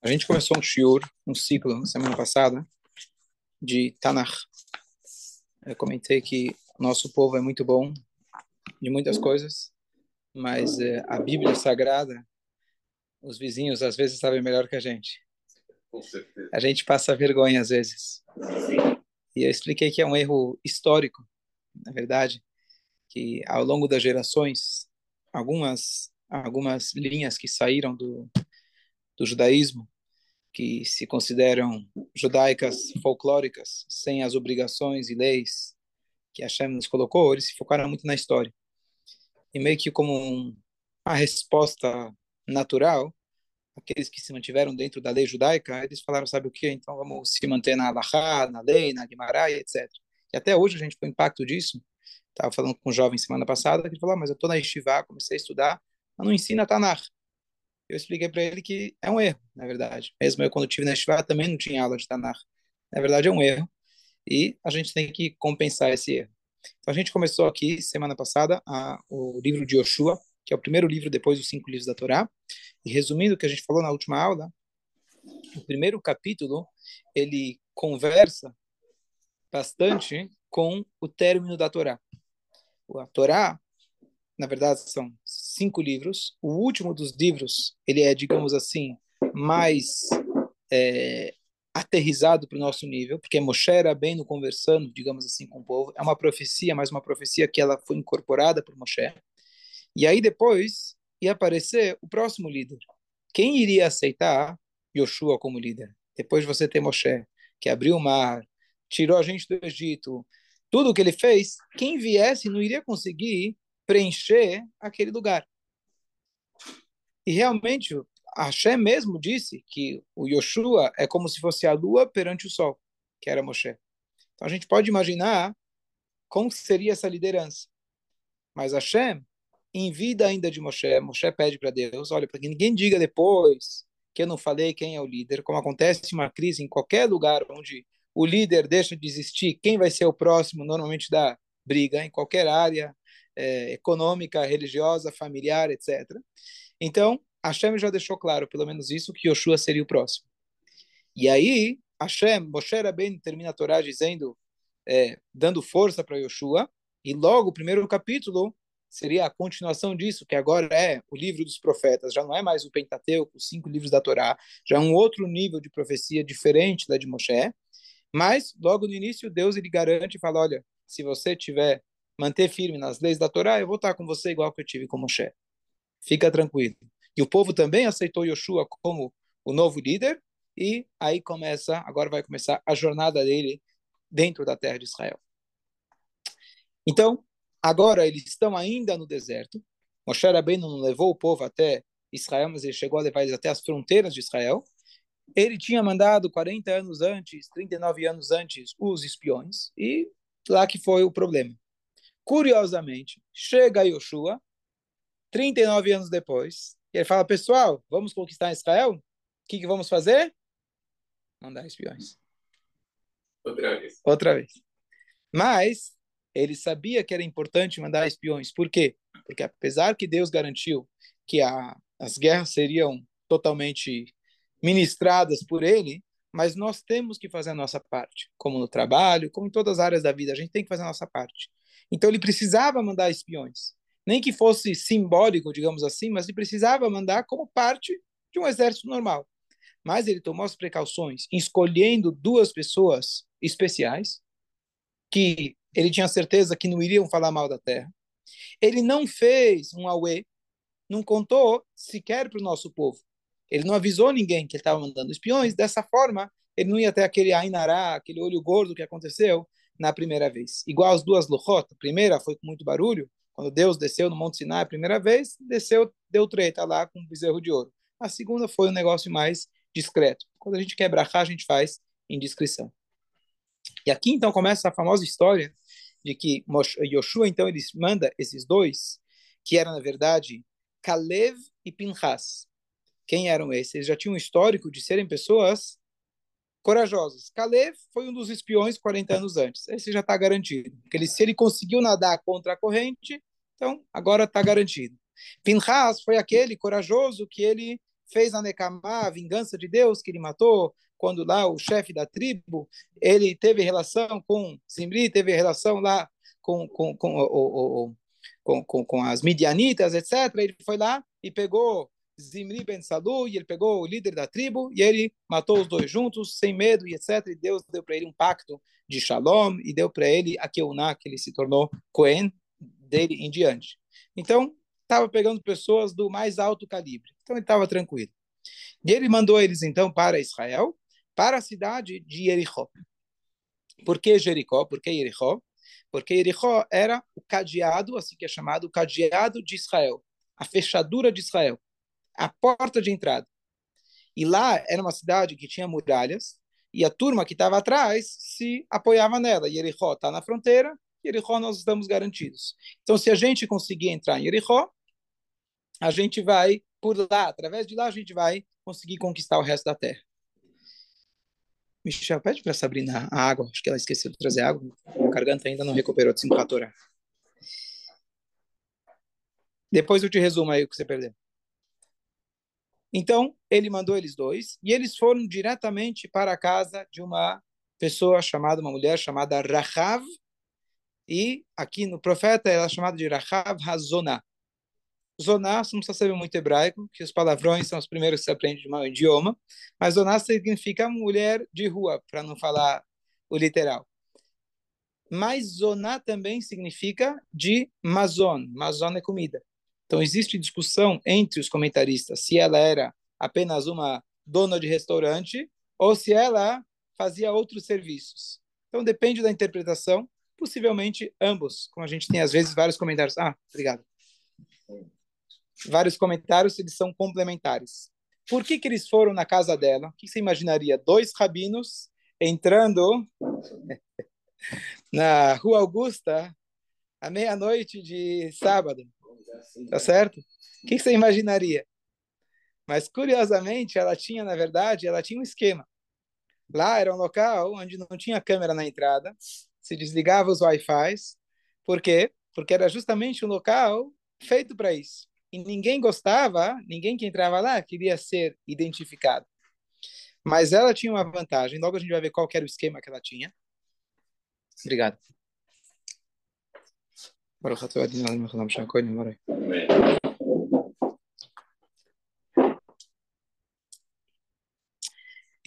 A gente começou um shiur, um ciclo, semana passada, de Tanakh. Eu comentei que nosso povo é muito bom de muitas coisas, mas é, a Bíblia Sagrada, os vizinhos às vezes sabem melhor que a gente. A gente passa vergonha às vezes. E eu expliquei que é um erro histórico, na verdade, que ao longo das gerações, algumas algumas linhas que saíram do do judaísmo, que se consideram judaicas folclóricas, sem as obrigações e leis que Hashem nos colocou, eles se focaram muito na história. E meio que como um, uma resposta natural, aqueles que se mantiveram dentro da lei judaica, eles falaram, sabe o que? Então vamos se manter na Alahá, na lei, na Guimarães, etc. E até hoje a gente o impacto disso. Estava falando com um jovem semana passada, que falou, ah, mas eu estou na Yeshiva, comecei a estudar, mas não ensina Tanakh eu expliquei para ele que é um erro, na verdade. Mesmo eu, quando tive na Shiva, também não tinha aula de Tanakh. Na verdade, é um erro. E a gente tem que compensar esse erro. Então, a gente começou aqui, semana passada, a, o livro de Yoshua, que é o primeiro livro depois dos cinco livros da Torá. E resumindo o que a gente falou na última aula, o primeiro capítulo, ele conversa bastante com o término da Torá. A Torá na verdade são cinco livros. O último dos livros, ele é, digamos assim, mais é, aterrizado para o nosso nível, porque Moshe era bem no conversando, digamos assim, com o povo. É uma profecia, mas uma profecia que ela foi incorporada por Moshe. E aí depois ia aparecer o próximo líder. Quem iria aceitar Yoshua como líder? Depois de você ter Moshe, que abriu o mar, tirou a gente do Egito, tudo o que ele fez, quem viesse não iria conseguir preencher aquele lugar. E realmente, Hashem mesmo disse que o Yoshua é como se fosse a lua perante o sol, que era Moshe. Então a gente pode imaginar como seria essa liderança. Mas Hashem, em vida ainda de Moshe, Moshe pede para Deus, olha, para que ninguém diga depois que eu não falei quem é o líder, como acontece uma crise em qualquer lugar onde o líder deixa de existir, quem vai ser o próximo normalmente dá briga em qualquer área, é, econômica, religiosa, familiar, etc. Então, Hashem já deixou claro, pelo menos isso, que Yoshua seria o próximo. E aí, Hashem, Moshe bem termina a Torá dizendo, é, dando força para Yoshua, e logo o primeiro capítulo seria a continuação disso, que agora é o livro dos profetas, já não é mais o Pentateuco, os cinco livros da Torá, já é um outro nível de profecia diferente da de Moshe, mas logo no início Deus ele garante e fala, olha, se você tiver manter firme nas leis da Torá, eu vou estar com você igual que eu tive com Moshe. Fica tranquilo. E o povo também aceitou Yoshua como o novo líder, e aí começa, agora vai começar a jornada dele dentro da terra de Israel. Então, agora eles estão ainda no deserto. Moshe Rabbeinu não levou o povo até Israel, mas ele chegou a levar eles até as fronteiras de Israel. Ele tinha mandado 40 anos antes, 39 anos antes, os espiões, e lá que foi o problema. Curiosamente, chega Yoshua, 39 anos depois, e ele fala: Pessoal, vamos conquistar Israel? O que, que vamos fazer? Mandar espiões. Outra vez. Outra vez. Mas ele sabia que era importante mandar espiões. Por quê? Porque apesar que Deus garantiu que a, as guerras seriam totalmente ministradas por ele, mas nós temos que fazer a nossa parte, como no trabalho, como em todas as áreas da vida, a gente tem que fazer a nossa parte. Então ele precisava mandar espiões. Nem que fosse simbólico, digamos assim, mas ele precisava mandar como parte de um exército normal. Mas ele tomou as precauções, escolhendo duas pessoas especiais, que ele tinha certeza que não iriam falar mal da terra. Ele não fez um auê, não contou sequer para o nosso povo. Ele não avisou ninguém que ele estava mandando espiões. Dessa forma, ele não ia ter aquele ainará, aquele olho gordo que aconteceu na primeira vez. Igual as duas Luchot, a primeira foi com muito barulho, quando Deus desceu no Monte Sinai a primeira vez, desceu, deu treta lá com um bezerro de ouro. A segunda foi um negócio mais discreto. Quando a gente quebra a gente faz em discrição. E aqui então começa a famosa história de que Yoshua então ele manda esses dois, que eram na verdade Kalev e Pinchas. Quem eram esses? Eles já tinham um histórico de serem pessoas corajosos. Caleb foi um dos espiões 40 anos antes. Esse já está garantido. Ele, se ele conseguiu nadar contra a corrente, então agora está garantido. Pinhas foi aquele corajoso que ele fez a Nekamá, a vingança de Deus, que ele matou, quando lá o chefe da tribo, ele teve relação com Zimri, teve relação lá com, com, com, com, com, com as midianitas, etc. Ele foi lá e pegou Zimri ben Salu, e ele pegou o líder da tribo, e ele matou os dois juntos, sem medo, e etc. E Deus deu para ele um pacto de shalom, e deu para ele a Keuná, que ele se tornou Cohen, dele em diante. Então, estava pegando pessoas do mais alto calibre. Então, ele estava tranquilo. E ele mandou eles, então, para Israel, para a cidade de Jericó. Por que Jericó? Por que Jericó? Porque Jericó era o cadeado, assim que é chamado, o cadeado de Israel, a fechadura de Israel, a porta de entrada. E lá era uma cidade que tinha muralhas, e a turma que estava atrás se apoiava nela. Jericó está na fronteira, Jericó nós estamos garantidos. Então, se a gente conseguir entrar em Jericó, a gente vai por lá, através de lá a gente vai conseguir conquistar o resto da terra. Michel, pede para Sabrina a água. Acho que ela esqueceu de trazer água. A garganta ainda não recuperou de 5 horas. Depois eu te resumo aí o que você perdeu. Então, ele mandou eles dois e eles foram diretamente para a casa de uma pessoa chamada, uma mulher chamada Rahav. E aqui no profeta ela é chamada de Rahav Hazonah. Zoná, você não precisa saber muito hebraico, que os palavrões são os primeiros que se aprende de um idioma, mas zoná significa mulher de rua, para não falar o literal. Mas zoná também significa de mazon, mazon é comida. Então existe discussão entre os comentaristas se ela era apenas uma dona de restaurante ou se ela fazia outros serviços. Então depende da interpretação, possivelmente ambos, como a gente tem às vezes vários comentários. Ah, obrigado vários comentários, eles são complementares. Por que, que eles foram na casa dela? O que você imaginaria? Dois rabinos entrando na Rua Augusta à meia-noite de sábado. Tá certo? O que você imaginaria? Mas, curiosamente, ela tinha, na verdade, ela tinha um esquema. Lá era um local onde não tinha câmera na entrada, se desligava os Wi-Fi. Por quê? Porque era justamente um local feito para isso e ninguém gostava, ninguém que entrava lá queria ser identificado. Mas ela tinha uma vantagem, logo a gente vai ver qual era o esquema que ela tinha. Obrigado.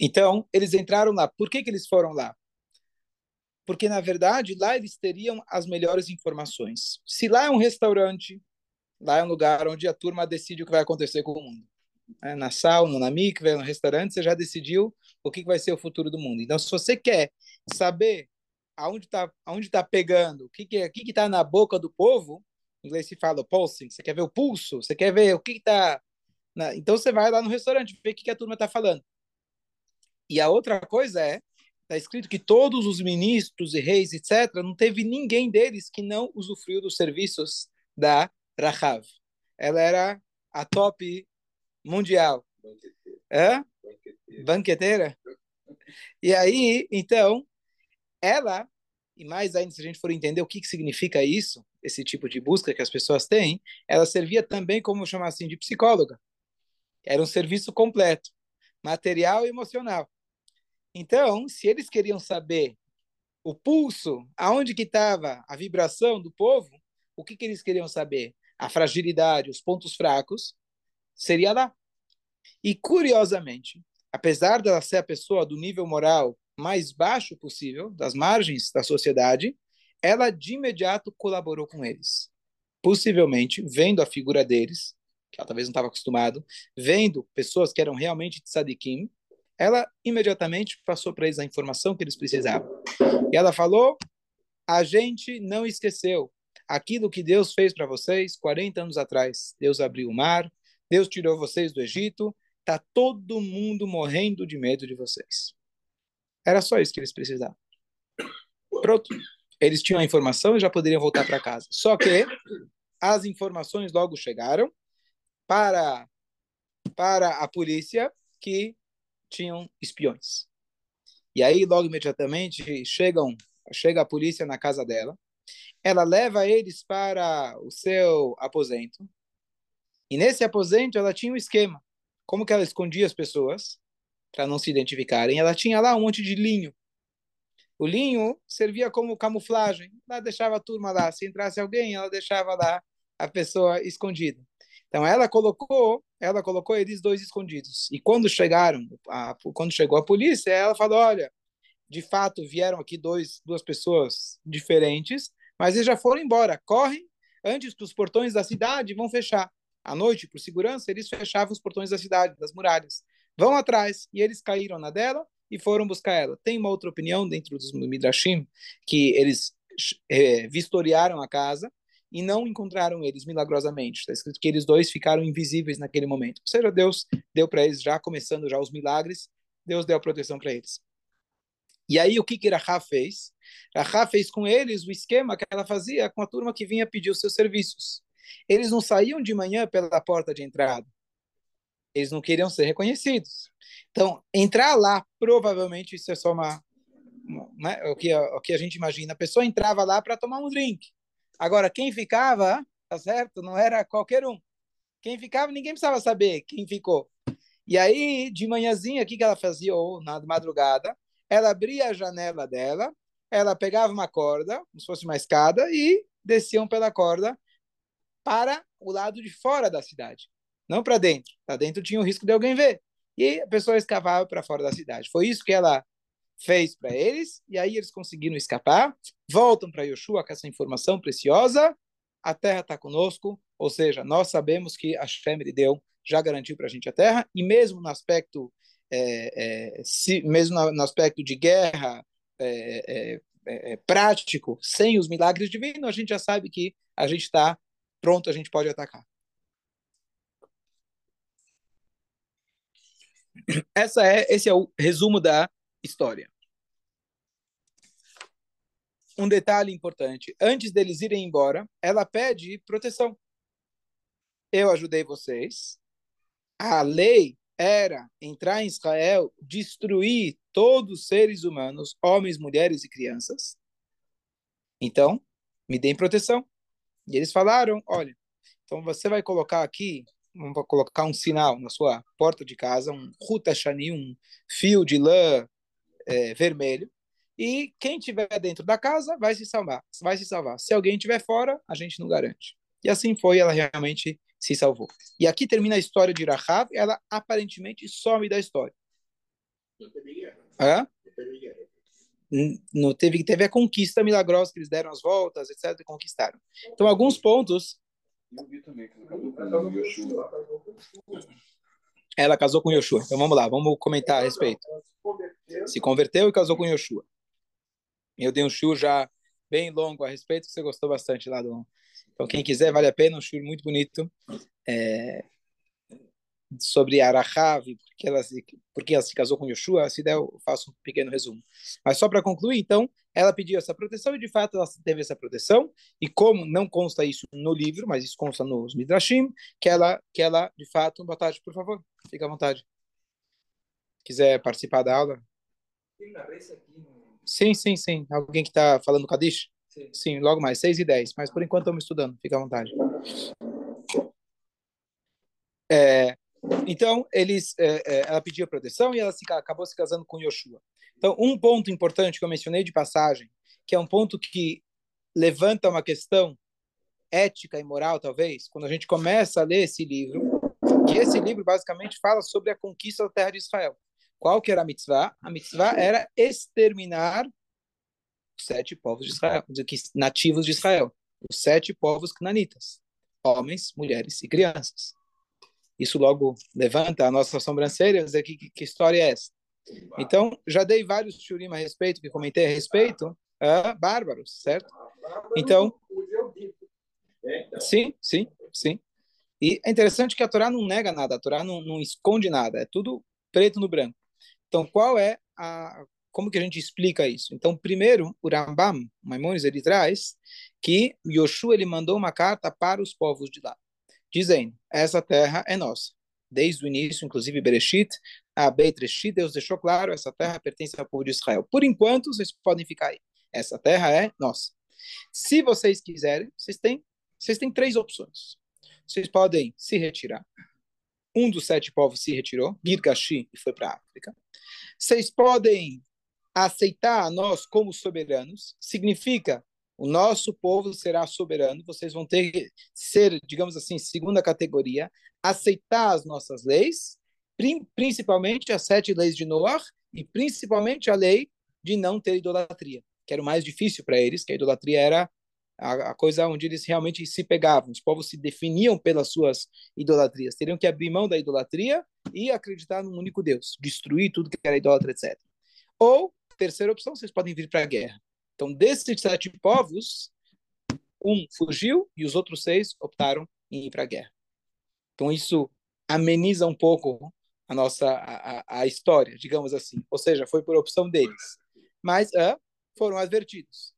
Então, eles entraram lá. Por que, que eles foram lá? Porque, na verdade, lá eles teriam as melhores informações. Se lá é um restaurante, Lá é um lugar onde a turma decide o que vai acontecer com o mundo. É, na sauna, na mikve, no restaurante, você já decidiu o que vai ser o futuro do mundo. Então, se você quer saber aonde está aonde tá pegando, o que que é, que está na boca do povo, em inglês se fala pulsing, você quer ver o pulso, você quer ver o que está... Então, você vai lá no restaurante, ver o que, que a turma está falando. E a outra coisa é, está escrito que todos os ministros e reis, etc., não teve ninguém deles que não usufruiu dos serviços da Rahav. Ela era a top mundial. Banqueteira. Banqueteira? E aí, então, ela, e mais ainda se a gente for entender o que, que significa isso, esse tipo de busca que as pessoas têm, ela servia também, como chamar assim, de psicóloga. Era um serviço completo, material e emocional. Então, se eles queriam saber o pulso, aonde que estava a vibração do povo, o que, que eles queriam saber? a fragilidade, os pontos fracos, seria lá. E curiosamente, apesar dela ser a pessoa do nível moral mais baixo possível, das margens da sociedade, ela de imediato colaborou com eles. Possivelmente, vendo a figura deles, que ela talvez não estava acostumado, vendo pessoas que eram realmente tzadikim, ela imediatamente passou para eles a informação que eles precisavam. E ela falou: a gente não esqueceu aquilo que Deus fez para vocês 40 anos atrás. Deus abriu o mar, Deus tirou vocês do Egito, tá todo mundo morrendo de medo de vocês. Era só isso que eles precisavam. Pronto. Eles tinham a informação e já poderiam voltar para casa. Só que as informações logo chegaram para para a polícia que tinham espiões. E aí logo imediatamente chegam chega a polícia na casa dela ela leva eles para o seu aposento. E nesse aposento ela tinha um esquema. como que ela escondia as pessoas para não se identificarem? Ela tinha lá um monte de linho. O linho servia como camuflagem. Ela deixava a turma lá. Se entrasse alguém, ela deixava lá a pessoa escondida. Então ela colocou, ela colocou eles dois escondidos. E quando chegaram, a, quando chegou a polícia, ela falou: olha, de fato vieram aqui dois, duas pessoas diferentes, mas eles já foram embora. Correm antes que os portões da cidade vão fechar. À noite, por segurança, eles fechavam os portões da cidade, das muralhas. Vão atrás e eles caíram na dela e foram buscar ela. Tem uma outra opinião dentro dos Midrashim que eles é, vistoriaram a casa e não encontraram eles milagrosamente. Está escrito que eles dois ficaram invisíveis naquele momento. Ou seja, Deus deu para eles, já começando já os milagres, Deus deu a proteção para eles. E aí, o que que Rahá fez? Rahá fez com eles o esquema que ela fazia com a turma que vinha pedir os seus serviços. Eles não saíam de manhã pela porta de entrada. Eles não queriam ser reconhecidos. Então, entrar lá, provavelmente, isso é só uma, uma né, o, que, o que a gente imagina. A pessoa entrava lá para tomar um drink. Agora, quem ficava, tá certo? Não era qualquer um. Quem ficava, ninguém precisava saber quem ficou. E aí, de manhãzinha, o que, que ela fazia? Ou na madrugada, ela abria a janela dela, ela pegava uma corda, como se fosse uma escada, e desciam pela corda para o lado de fora da cidade, não para dentro. Para dentro tinha o risco de alguém ver. E a pessoa escavava para fora da cidade. Foi isso que ela fez para eles, e aí eles conseguiram escapar, voltam para Yoshua com essa informação preciosa, a terra está conosco, ou seja, nós sabemos que a Shem deu, já garantiu para a gente a terra, e mesmo no aspecto, é, é, se, mesmo no, aspecto de guerra é, é, é, é, prático, sem os milagres divinos, a gente já sabe que a gente está pronto, a gente pode atacar. Essa é, esse é o resumo da história. Um detalhe importante: antes deles irem embora, ela pede proteção. Eu ajudei vocês. A lei era entrar em Israel, destruir todos os seres humanos, homens, mulheres e crianças. Então, me deem proteção. E eles falaram: olha, então você vai colocar aqui vamos colocar um sinal na sua porta de casa, um rutashani, um fio de lã é, vermelho, e quem tiver dentro da casa vai se salvar, vai se salvar. Se alguém estiver fora, a gente não garante. E assim foi, ela realmente se salvou. E aqui termina a história de Rahav, ela aparentemente some da história. Não teve guerra. Hã? Não teve guerra. Não teve, teve a conquista milagrosa que eles deram as voltas, etc, e conquistaram. Então, alguns pontos eu vi também que ela casou com Yoshua. Ela casou com Yoshua. Então vamos lá, vamos comentar a respeito. Se converteu e casou com Yoshua. Eu dei um show já bem longo a respeito, que você gostou bastante lá do. Então, quem quiser, vale a pena, um show muito bonito. É, sobre Arahav, porque ela, porque ela se casou com Yoshua, se der, eu faço um pequeno resumo. Mas só para concluir, então, ela pediu essa proteção e de fato ela teve essa proteção. E como não consta isso no livro, mas isso consta nos Midrashim, que ela, que ela de fato, boa tarde, por favor, fica à vontade. Quiser participar da aula? Sim, sim, sim. Alguém que está falando Kadish? Sim. sim, logo mais, 6 e 10. Mas por enquanto estamos estudando, fica à vontade. É, então, eles, é, é, ela pediu proteção e ela se, acabou se casando com Yoshua. Então, um ponto importante que eu mencionei de passagem, que é um ponto que levanta uma questão ética e moral, talvez, quando a gente começa a ler esse livro, que esse livro basicamente fala sobre a conquista da terra de Israel. Qual que era a mitzvah? A mitzvah era exterminar os sete povos de Israel, nativos de Israel, os sete povos cananitas, homens, mulheres e crianças. Isso logo levanta a nossa sobrancelha dizer que, que, história é essa? Então, já dei vários shurim a respeito, que comentei a respeito, uh, bárbaros, certo? Então, sim, sim, sim. E é interessante que a Torá não nega nada, a Torá não, não esconde nada, é tudo preto no branco. Então, qual é a como que a gente explica isso? Então, primeiro, o Rambam, Maimonides, ele traz que Yoshua ele mandou uma carta para os povos de lá dizendo: essa terra é nossa. Desde o início, inclusive Bereshit, a Beitreshit, Deus deixou claro: essa terra pertence ao povo de Israel. Por enquanto, vocês podem ficar aí. Essa terra é nossa. Se vocês quiserem, vocês têm, vocês têm três opções. Vocês podem se retirar, um dos sete povos se retirou, Girgashi, e foi para a África. Vocês podem aceitar nós como soberanos, significa o nosso povo será soberano, vocês vão ter que ser, digamos assim, segunda categoria, aceitar as nossas leis, principalmente as sete leis de Noah e principalmente a lei de não ter idolatria, que era o mais difícil para eles, que a idolatria era a, a, coisa onde eles realmente se pegavam. Os povos se definiam pelas suas idolatrias. Teriam que abrir mão da idolatria e acreditar num único Deus, destruir tudo que era idólatra, etc. Ou, terceira opção, vocês podem vir para a guerra. Então, desses sete povos, um fugiu e os outros seis optaram em ir para a guerra. Então, isso ameniza um pouco a nossa a, a, história, digamos assim. Ou seja, foi por opção deles. Mas foram advertidos.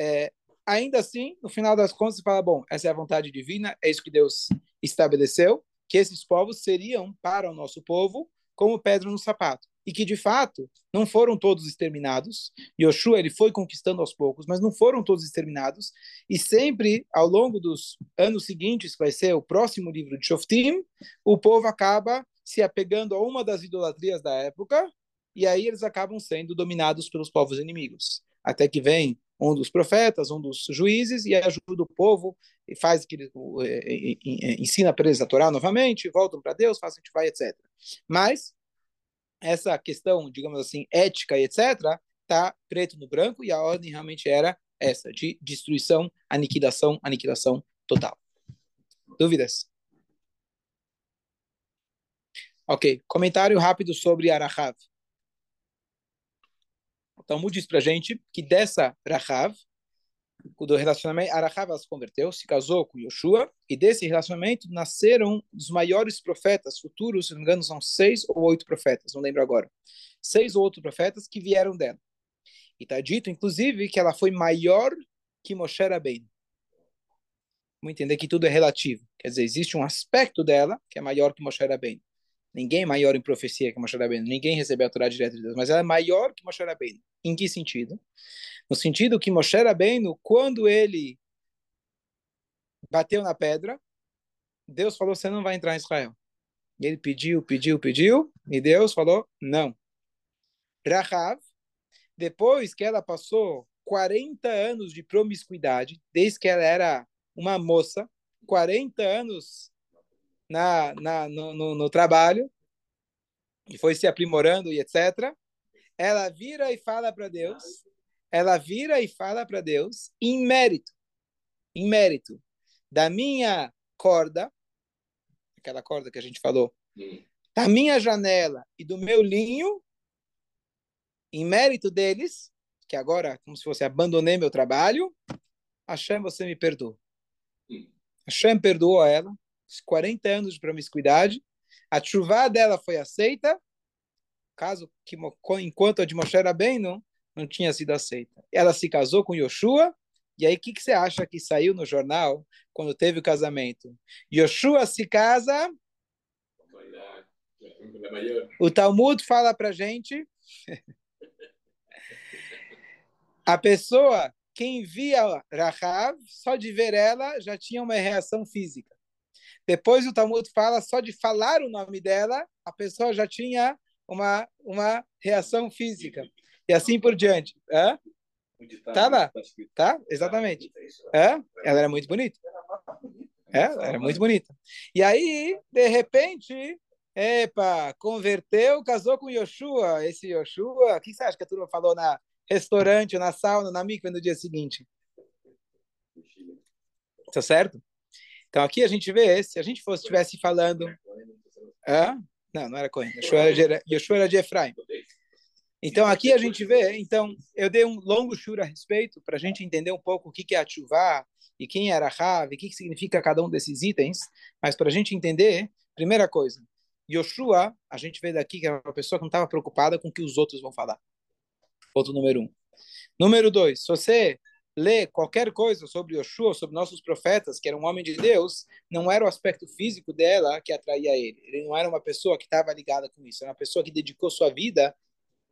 É, ainda assim, no final das contas, você fala, bom, essa é a vontade divina, é isso que Deus estabeleceu, que esses povos seriam para o nosso povo como pedra no sapato. E que, de fato, não foram todos exterminados. Yoshua, ele foi conquistando aos poucos, mas não foram todos exterminados. E sempre, ao longo dos anos seguintes, que vai ser o próximo livro de Shoftim, o povo acaba se apegando a uma das idolatrias da época, e aí eles acabam sendo dominados pelos povos inimigos. Até que vem um dos profetas, um dos juízes, e ajuda o povo, e faz que ensina para eles a Torá novamente, voltam para Deus, fazem vai, etc. Mas essa questão, digamos assim, ética e etc., tá preto no branco, e a ordem realmente era essa, de destruição, aniquilação, aniquilação total. Dúvidas? Ok, comentário rápido sobre Arahav. Talmud diz para gente que dessa Rahav, do relacionamento, Arahav se converteu, se casou com Yoshua, e desse relacionamento nasceram os maiores profetas futuros, se não me engano, são seis ou oito profetas, não lembro agora. Seis ou oito profetas que vieram dela. E está dito, inclusive, que ela foi maior que Moshe Rabbeinu. Vamos entender que tudo é relativo. Quer dizer, existe um aspecto dela que é maior que Moshe Rabbeinu. Ninguém é maior em profecia que Moshe Rabbeinu. Ninguém recebeu a Torá direto de Deus. Mas ela é maior que Moshe Rabbeinu. Em que sentido? No sentido que Moshe Rabbeinu, quando ele bateu na pedra, Deus falou, você não vai entrar em Israel. E ele pediu, pediu, pediu, e Deus falou, não. Rahav, depois que ela passou 40 anos de promiscuidade, desde que ela era uma moça, 40 anos na, na, no, no, no trabalho, e foi se aprimorando e etc. Ela vira e fala para Deus, ela vira e fala para Deus em mérito, em mérito da minha corda, aquela corda que a gente falou, da minha janela e do meu linho, em mérito deles, que agora, como se fosse abandonei meu trabalho, Hashem, você me perdoa. Hashem perdoou ela, 40 anos de promiscuidade, a chuva dela foi aceita, caso que enquanto a de Moshe era bem, não, não tinha sido aceita. Ela se casou com Yoshua, e aí o que, que você acha que saiu no jornal quando teve o casamento? Yoshua se casa. O Talmud fala para gente. a pessoa, quem via Rahav, só de ver ela já tinha uma reação física. Depois o Talmud fala só de falar o nome dela, a pessoa já tinha uma, uma reação física. E assim por diante. Hã? Tá lá. Tá? Exatamente. Hã? Ela era muito bonita. É, ela era muito bonita. E aí, de repente, epa, converteu, casou com Yoshua. Esse Yoshua, o que você acha que a turma falou na restaurante, na sauna, na mikva no dia seguinte? Tá certo? Então aqui a gente vê, se a gente fosse estivesse falando. Hã? Não, não era Cohen. Yeshua era de, era Efraim. Então aqui a gente vê, então eu dei um longo shur a respeito para a gente entender um pouco o que, é Atchuvá e quem era Rav, e o que, que significa cada um desses itens, mas para a gente entender, primeira coisa, Yoshua, a gente vê daqui que é uma pessoa que não estava preocupada com o que os outros vão falar. Ponto número um. Número dois, se você lê qualquer coisa sobre Yoshua, sobre nossos profetas, que era um homem de Deus, não era o aspecto físico dela que atraía ele. Ele não era uma pessoa que estava ligada com isso. Era uma pessoa que dedicou sua vida,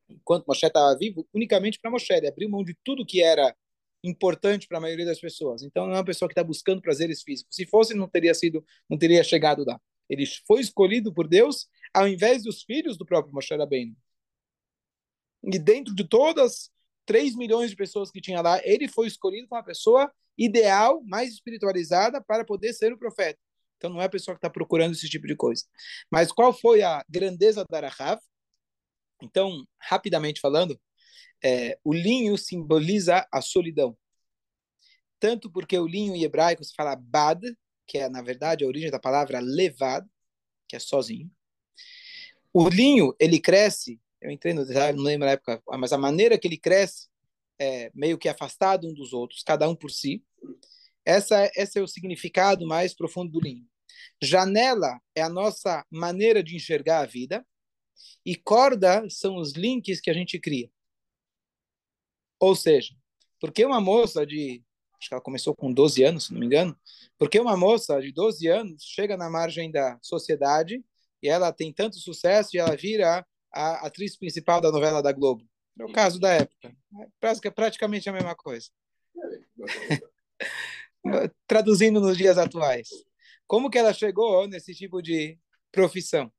enquanto Moshe estava vivo, unicamente para Moshe. Ele abriu mão de tudo que era importante para a maioria das pessoas. Então, não é uma pessoa que está buscando prazeres físicos. Se fosse, não teria sido, não teria chegado lá. Ele foi escolhido por Deus ao invés dos filhos do próprio Moshe Rabbeinu. E dentro de todas 3 milhões de pessoas que tinha lá, ele foi escolhido como a pessoa ideal, mais espiritualizada para poder ser o profeta. Então não é a pessoa que está procurando esse tipo de coisa. Mas qual foi a grandeza da Rahav? Então, rapidamente falando, é, o linho simboliza a solidão. Tanto porque o linho em hebraico se fala bad, que é, na verdade, a origem da palavra levad, que é sozinho. O linho, ele cresce, eu entrei no detalhe, não lembro na época, mas a maneira que ele cresce é meio que afastado um dos outros, cada um por si. Essa, esse é o significado mais profundo do linho. Janela é a nossa maneira de enxergar a vida e corda são os links que a gente cria. Ou seja, porque uma moça de, acho que ela começou com 12 anos, se não me engano, porque uma moça de 12 anos chega na margem da sociedade e ela tem tanto sucesso e ela vira a atriz principal da novela da Globo. É o caso da época. É praticamente a mesma coisa. Traduzindo nos dias atuais. Como que ela chegou nesse tipo de profissão?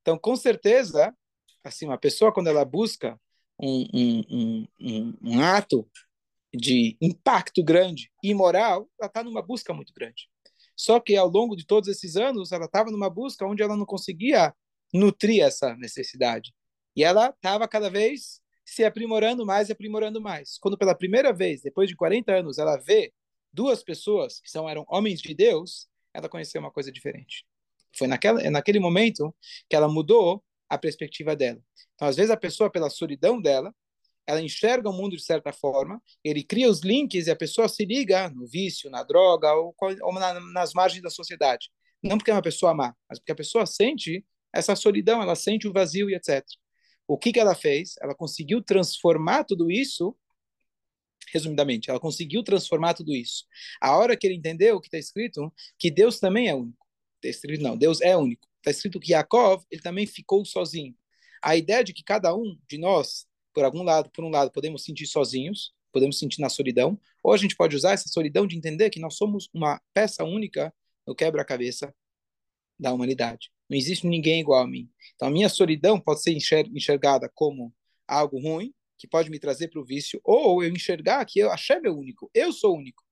Então, com certeza, assim, uma pessoa quando ela busca um, um, um, um ato de impacto grande e moral, ela está numa busca muito grande. Só que ao longo de todos esses anos, ela estava numa busca onde ela não conseguia nutrir essa necessidade. E ela estava cada vez se aprimorando mais e aprimorando mais. Quando pela primeira vez, depois de 40 anos, ela vê duas pessoas que são eram homens de Deus, ela conheceu uma coisa diferente. Foi naquela, naquele momento que ela mudou a perspectiva dela. Então, às vezes, a pessoa, pela solidão dela, ela enxerga o mundo de certa forma, ele cria os links e a pessoa se liga no vício, na droga ou, ou na, nas margens da sociedade. Não porque é uma pessoa má, mas porque a pessoa sente essa solidão, ela sente o vazio e etc. O que, que ela fez? Ela conseguiu transformar tudo isso, resumidamente, ela conseguiu transformar tudo isso. A hora que ele entendeu o que está escrito, que Deus também é único. Está escrito, não, Deus é único. Está escrito que Yaakov, ele também ficou sozinho. A ideia de que cada um de nós, por algum lado, por um lado, podemos sentir sozinhos, podemos sentir na solidão, ou a gente pode usar essa solidão de entender que nós somos uma peça única no quebra-cabeça da humanidade. Não existe ninguém igual a mim. Então, a minha solidão pode ser enxergada como algo ruim, que pode me trazer para o vício, ou eu enxergar que eu achei meu único, eu sou único.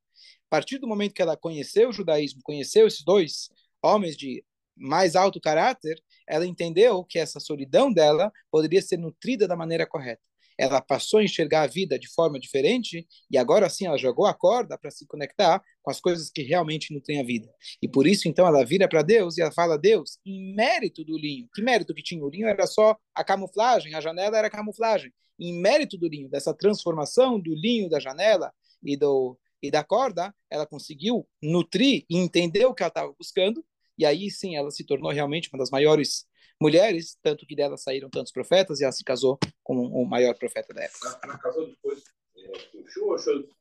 A partir do momento que ela conheceu o judaísmo, conheceu esses dois homens de mais alto caráter, ela entendeu que essa solidão dela poderia ser nutrida da maneira correta ela passou a enxergar a vida de forma diferente e agora sim ela jogou a corda para se conectar com as coisas que realmente não a vida. E por isso então ela vira para Deus e ela fala: Deus, em mérito do linho, que mérito que tinha o linho era só a camuflagem, a janela era a camuflagem. Em mérito do linho, dessa transformação do linho da janela e do e da corda, ela conseguiu nutrir e entender o que ela estava buscando, e aí sim ela se tornou realmente uma das maiores mulheres, tanto que dela saíram tantos profetas, e ela se casou com o maior profeta da época. Ela casou depois é, com